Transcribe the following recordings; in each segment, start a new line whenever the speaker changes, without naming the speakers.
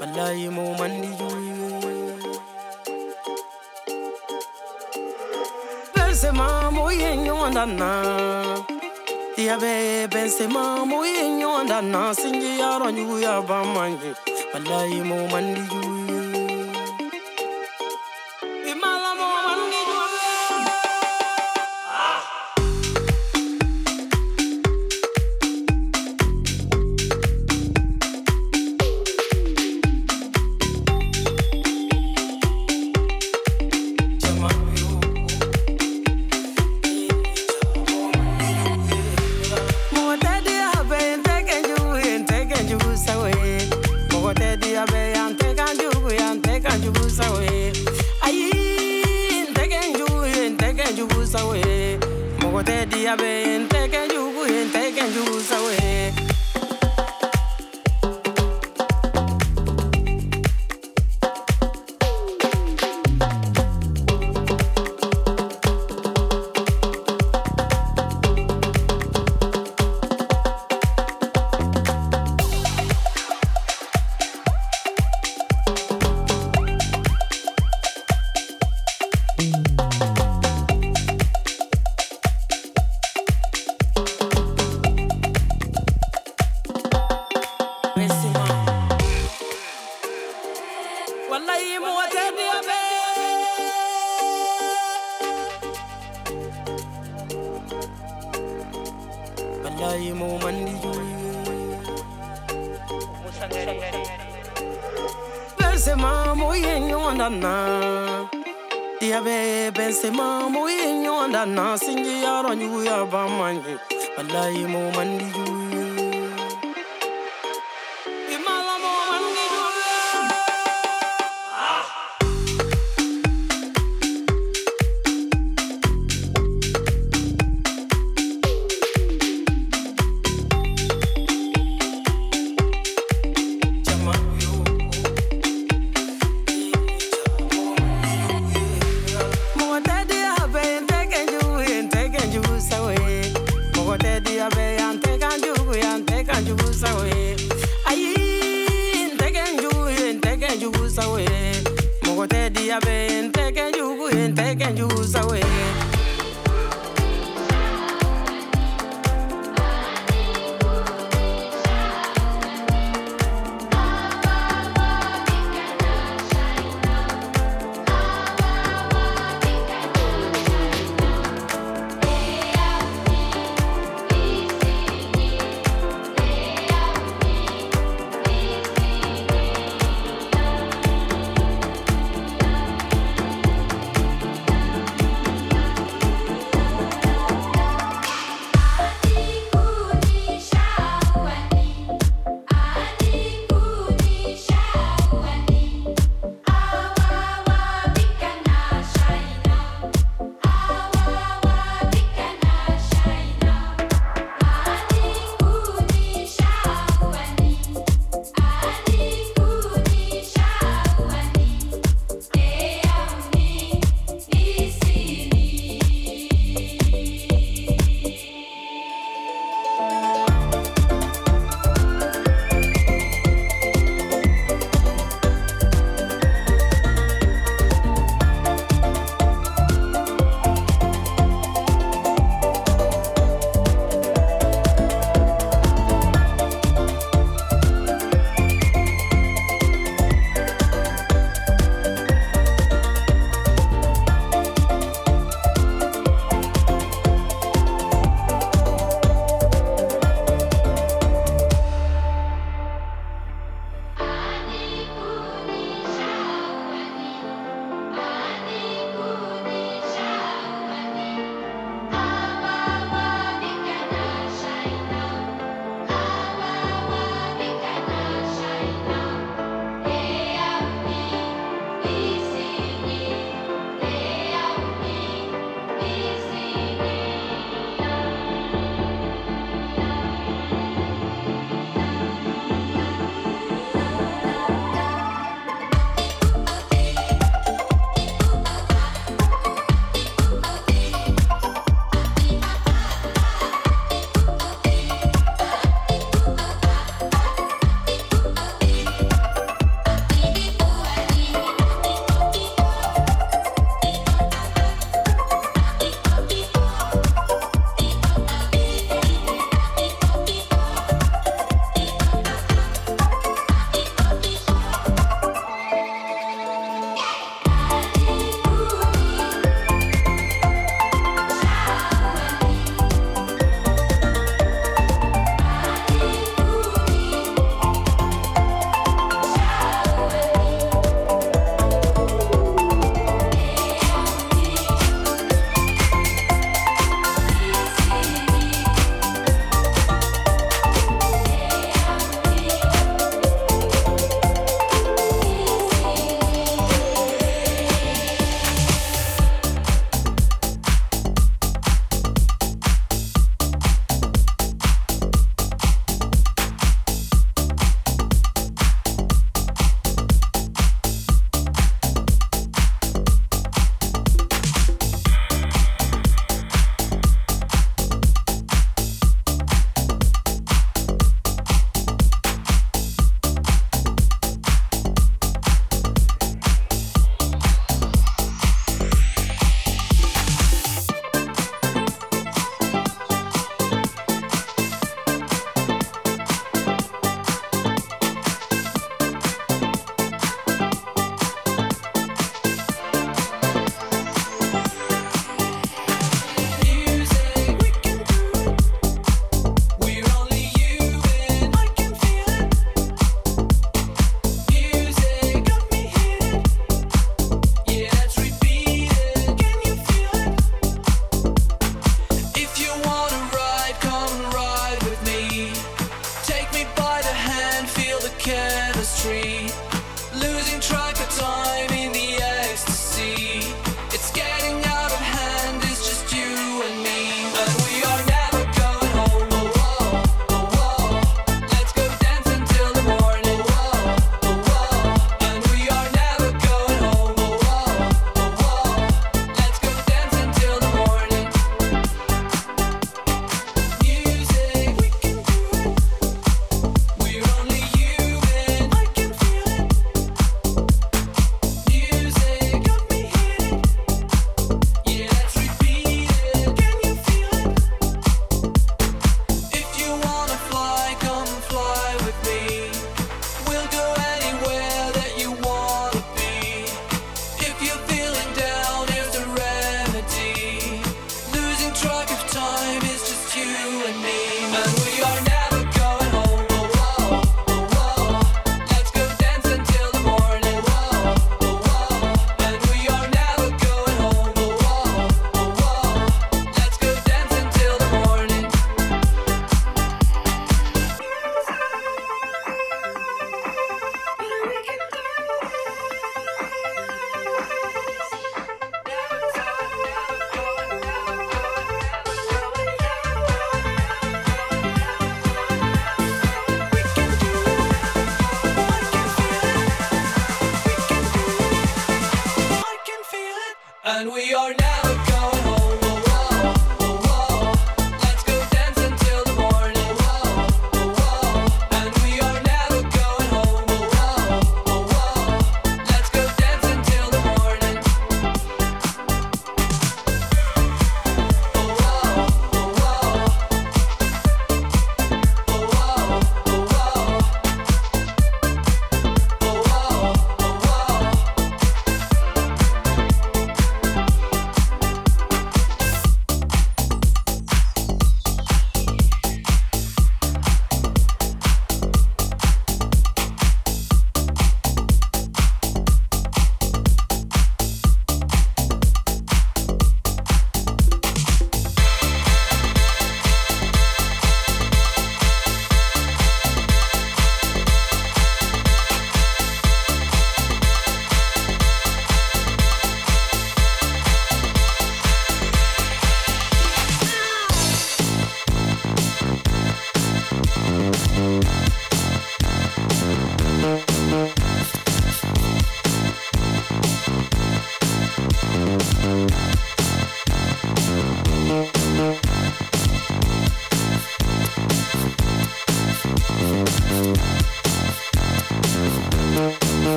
wallahi mo mandi juyi Benzema mo. Ye ɲɔgɔn na Diabe Benzema mo ye ɲɔgɔn na sinji yaro juguya ban man ye wallahi mo. mandi juyi singi yaro
nyu
ya ba manye eh. wallahi mu mandi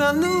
ça nous.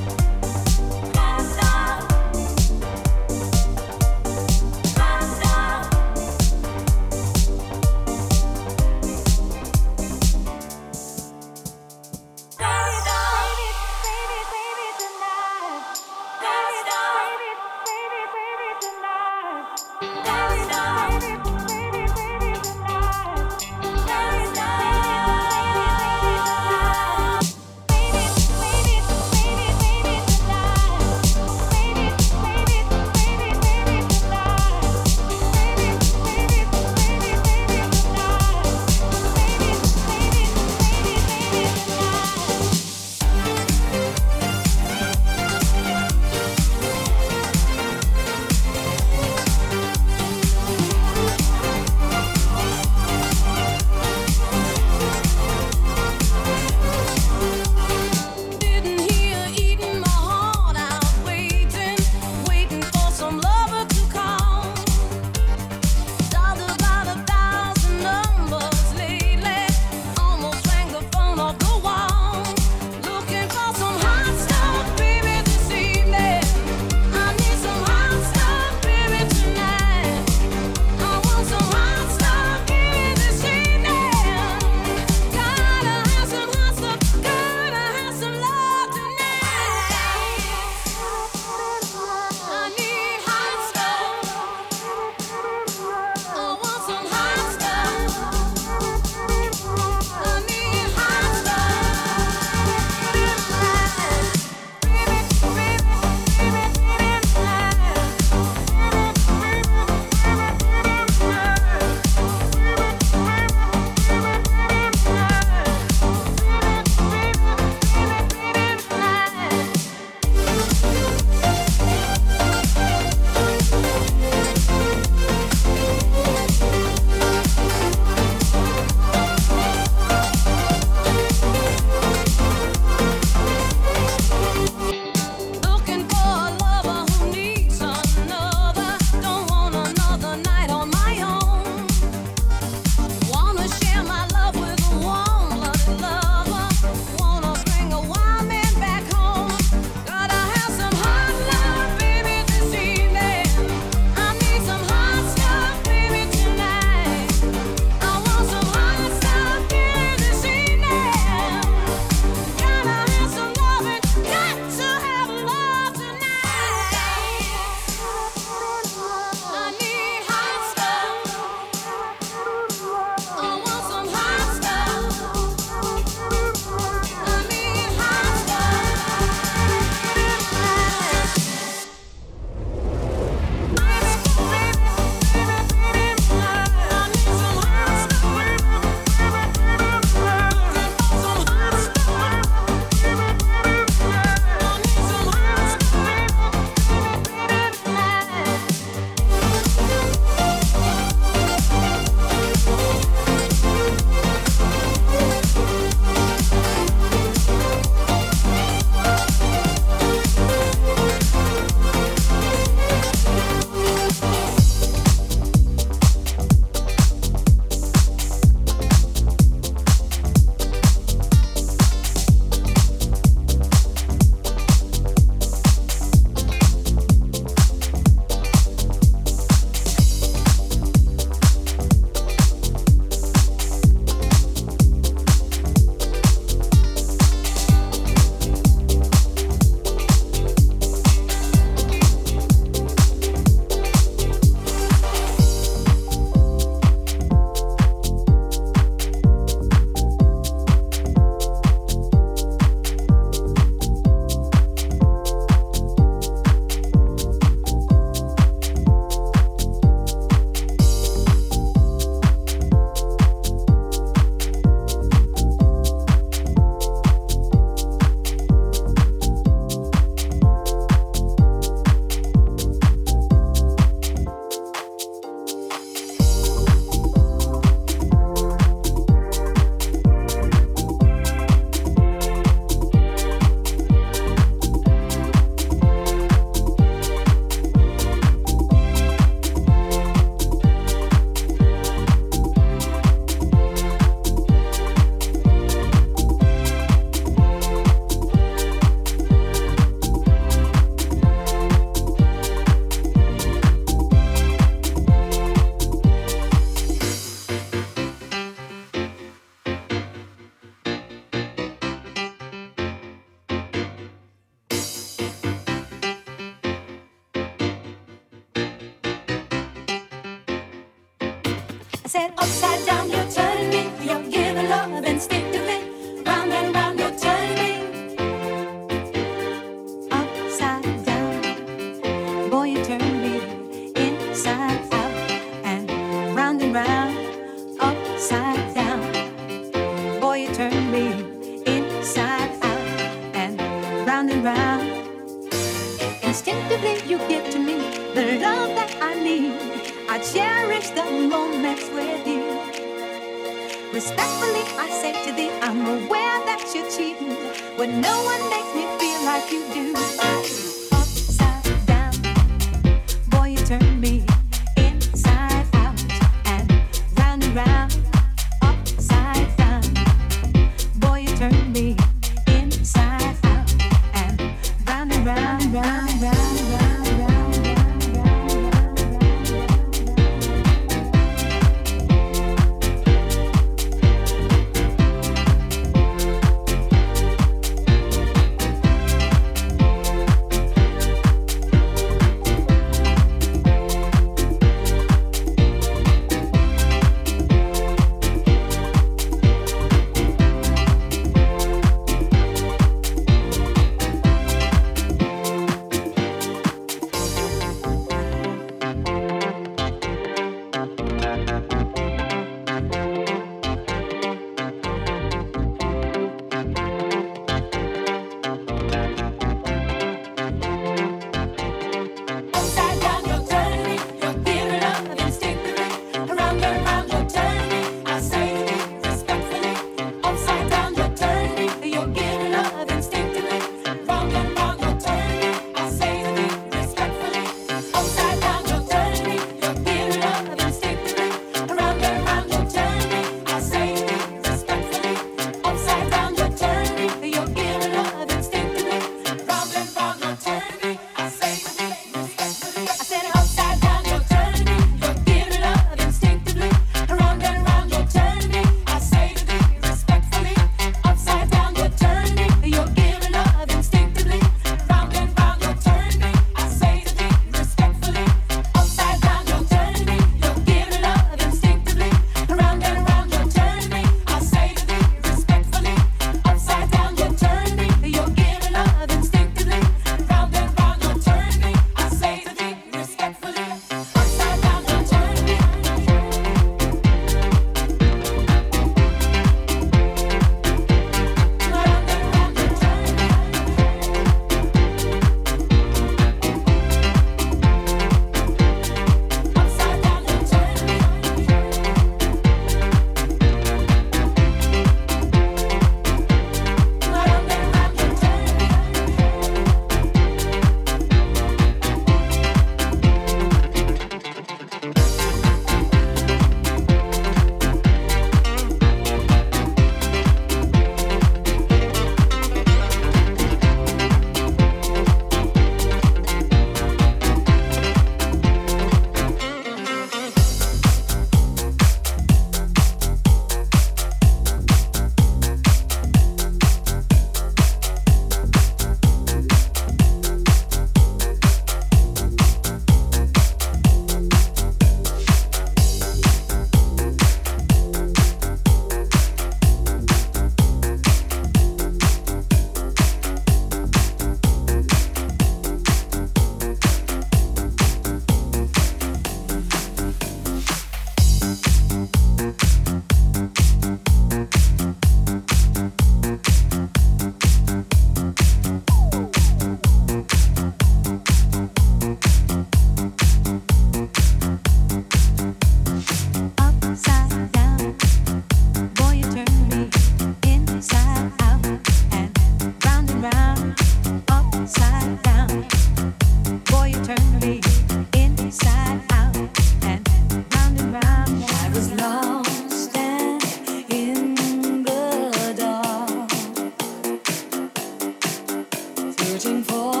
for.